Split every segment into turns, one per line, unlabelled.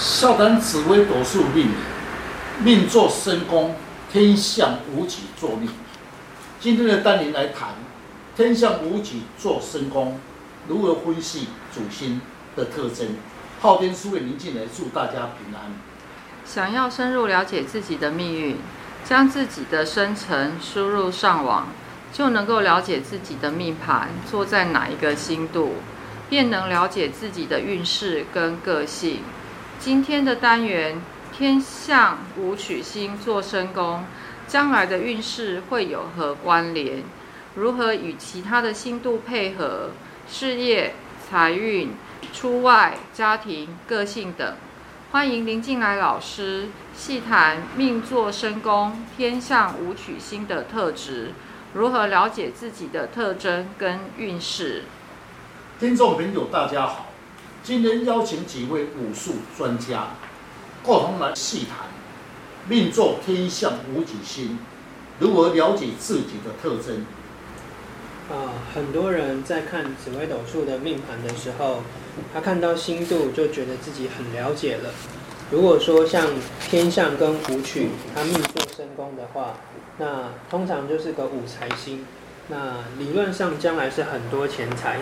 笑谈紫微斗数命，命坐申宫，天相武曲坐命。今天的单元来谈天相武曲坐申宫，如何分析主星的特征。昊天书院林进来祝大家平安。
想要深入了解自己的命运，将自己的生辰输入上网，就能够了解自己的命盘坐在哪一个星度，便能了解自己的运势跟个性。今天的单元，天象武曲星坐申宫，将来的运势会有何关联？如何与其他的星度配合？事业、财运、出外、家庭、个性等。欢迎林进来老师细谈命座申宫、天象武曲星的特质，如何了解自己的特征跟运势？
听众朋友，大家好。今天邀请几位武术专家，共同来细谈命坐天相武曲星，如何了解自己的特征。
啊，很多人在看紫微斗数的命盘的时候，他看到星度就觉得自己很了解了。如果说像天相跟武曲，他命坐申宫的话，那通常就是个武财星，那理论上将来是很多钱财。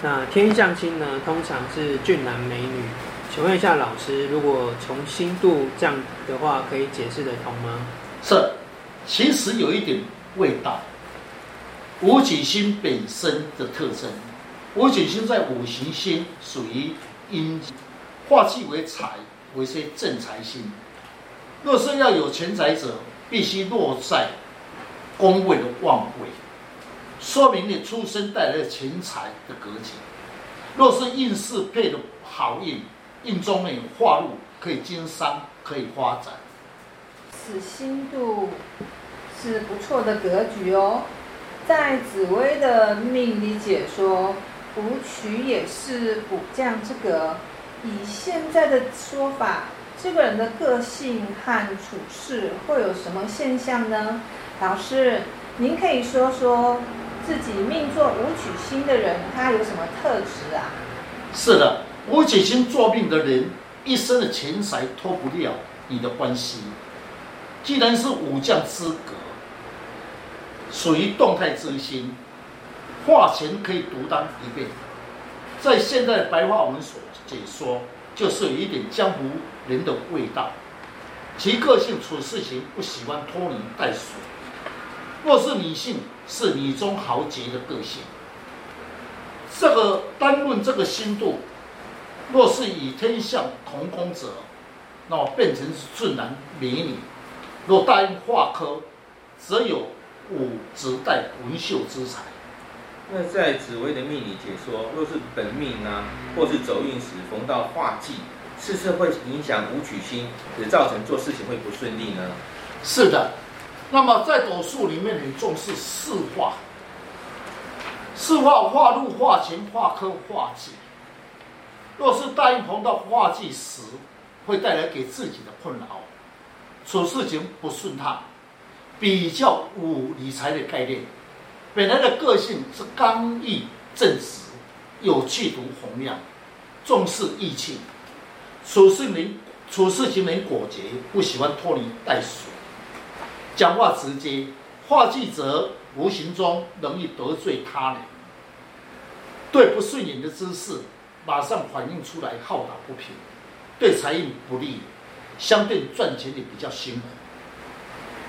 那天相星呢，通常是俊男美女。请问一下老师，如果从星度这样的话，可以解释得通吗？
是，其实有一点味道。武曲星本身的特征，武曲星在五行星属于阴，化气为财，为些正财星。若是要有钱财者，必须落在宫位的旺位。说明你出生带来的钱财的格局。若是运势配的好运，运中呢有化禄，可以经商，可以发展。
此星度是不错的格局哦。在紫微的命理解说，武曲也是武将之格。以现在的说法，这个人的个性和处事会有什么现象呢？老师，您可以说说。自己命坐武曲星的人，他有什么特质啊？
是的，武曲星坐命的人，一生的钱财脱不了你的关系。既然是武将之格，属于动态之星，化权可以独当一面。在现在的白话文所解说，就是有一点江湖人的味道。其个性处事情不喜欢拖泥带水。若是女性，是女中豪杰的个性。这个单论这个心度，若是与天象同工者，那么变成是俊男美女；若答应化科，则有武指代文秀之才。
那在紫薇的命理解说，若是本命呢、啊，或是走运时逢到化忌，是不是会影响武曲星，也造成做事情会不顺利呢？
是的。那么在斗数里面很重视四化，四化化禄、化权、化科、化忌。若是大运碰到化忌时，会带来给自己的困扰，处事情不顺畅，比较无理财的概念。本来的个性是刚毅正直，有气度洪亮，重视义气，处事能处事情能果决，不喜欢拖泥带水。讲话直接，化忌者无形中容易得罪他人，对不顺眼的之事马上反映出来，好打不平，对财运不利，相对赚钱也比较辛苦。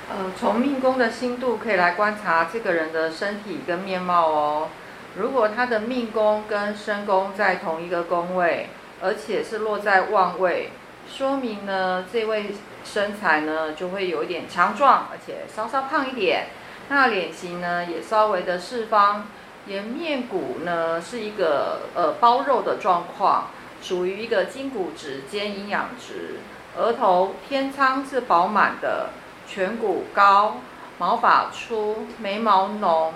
呃，从命宫的星度可以来观察这个人的身体跟面貌哦。如果他的命宫跟身宫在同一个宫位，而且是落在旺位。说明呢，这位身材呢就会有一点强壮，而且稍稍胖一点。那脸型呢也稍微的四方，颜面骨呢是一个呃包肉的状况，属于一个筋骨质兼营养值。额头天仓是饱满的，颧骨高，毛发粗，眉毛浓。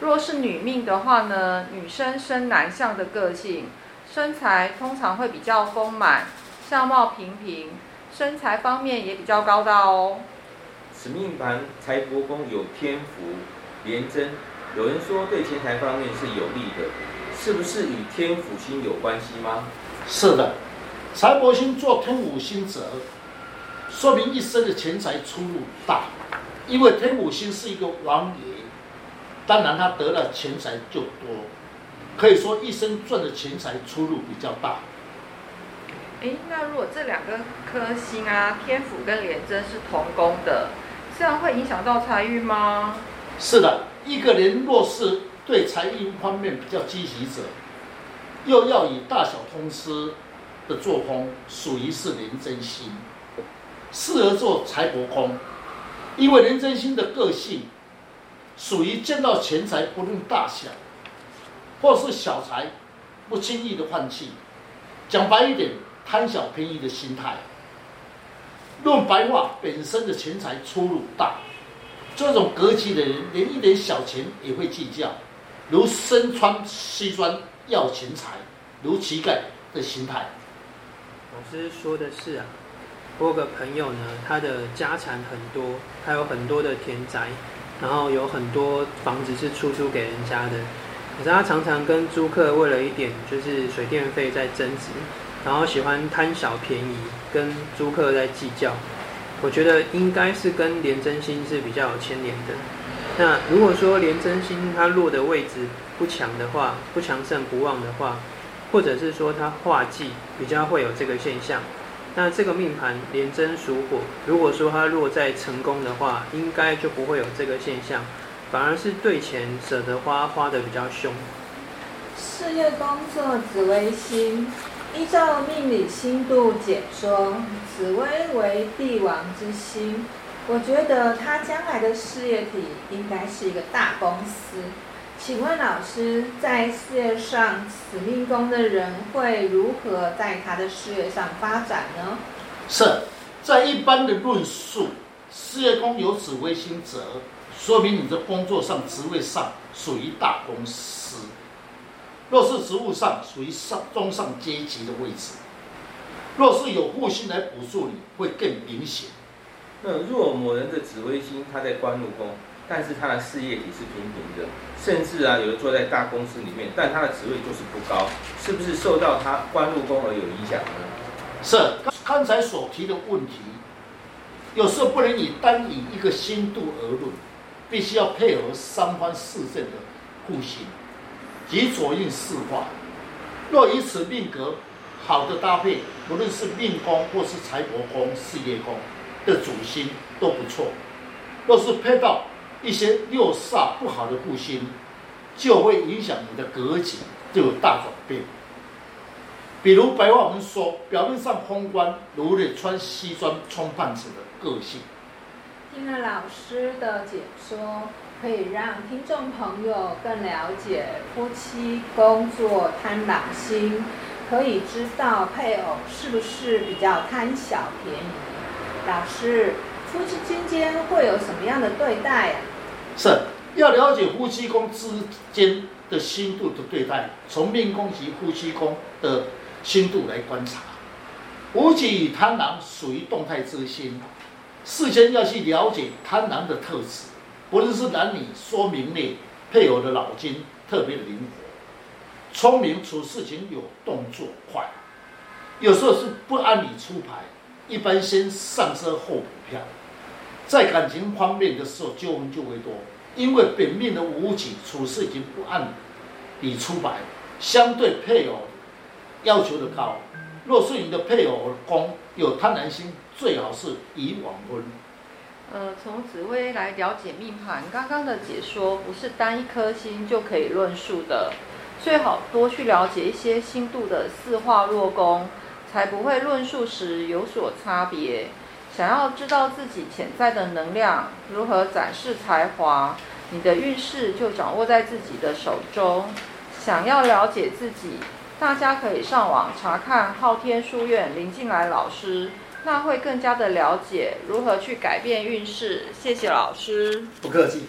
若是女命的话呢，女生生男相的个性，身材通常会比较丰满。相貌平平，身材方面也比较高大哦。
此命盘财帛宫有天府廉贞，有人说对钱财方面是有利的，是不是与天府星有关系吗？
是的，财帛星做天府星者，说明一生的钱财出入大，因为天府星是一个王爷，当然他得了钱财就多，可以说一生赚的钱财出入比较大。
哎，那如果这两个颗星啊，天府跟廉贞是同宫的，这样会影响到财运吗？
是的，一个人若是对财运方面比较积极者，又要以大小通吃的作风，属于是廉贞星。适合做财帛宫，因为廉贞星的个性属于见到钱财不论大小，或是小财不轻易的放弃。讲白一点，贪小便宜的心态。论白话，本身的钱财出入大，这种格局的人连一点小钱也会计较，如身穿西装要钱财，如乞丐的心态。
老师说的是啊。我有个朋友呢，他的家产很多，他有很多的田宅，然后有很多房子是出租给人家的。可是他常常跟租客为了一点就是水电费在争执，然后喜欢贪小便宜，跟租客在计较。我觉得应该是跟廉贞星是比较有牵连的。那如果说廉贞星它落的位置不强的话，不强盛不旺的话，或者是说它化忌比较会有这个现象。那这个命盘廉贞属火，如果说它落在成功的话，应该就不会有这个现象，反而是对钱舍得花，花得比较凶。
事业工作紫微星，依照命理星度解说，紫微为帝王之星，我觉得他将来的事业体应该是一个大公司。请问老师，在事业上，此命宫的人会如何在他的事业上发展呢？
是在一般的论述，事业宫有紫微星者，说明你的工作上、职位上属于大公司；若是职务上，属于上中上阶级的位置；若是有护星来辅助你，会更明显。
那若某人的紫微星他在官禄宫，但是他的事业体是平平的。甚至啊，有的坐在大公司里面，但他的职位就是不高，是不是受到他官禄宫而有影响呢？
是刚才所提的问题，有时候不能以单以一个星度而论，必须要配合三方四正的护星及左印四化。若以此命格好的搭配，无论是命宫或是财帛宫、事业宫的主星都不错。若是配到一些六煞不好的护星，就会影响你的格局，就有大转变。比如白话文说，表面上风光，如你穿西装充胖子的个性。
听了老师的解说，可以让听众朋友更了解夫妻宫作贪狼星，可以知道配偶是不是比较贪小便宜。老师。夫妻之间会有什么样的对待呀、
是要了解夫妻宫之间的心度的对待，从命宫及夫妻宫的心度来观察。武曲与贪狼属于动态之星，事先要去了解贪狼的特质，不论是男女，说明你配偶的脑筋特别灵活，聪明，处事情有动作快，有时候是不按理出牌，一般先上车后补票。在感情方面的时候，纠纷就会多，因为本命的武曲处事已经不按理出牌，相对配偶要求的高。若是你的配偶宫有贪婪心，最好是以晚婚。
呃，从紫微来了解命盘，刚刚的解说不是单一颗星就可以论述的，最好多去了解一些星度的四化弱宫，才不会论述时有所差别。想要知道自己潜在的能量如何展示才华，你的运势就掌握在自己的手中。想要了解自己，大家可以上网查看昊天书院林进来老师，那会更加的了解如何去改变运势。谢谢老师，
不客气。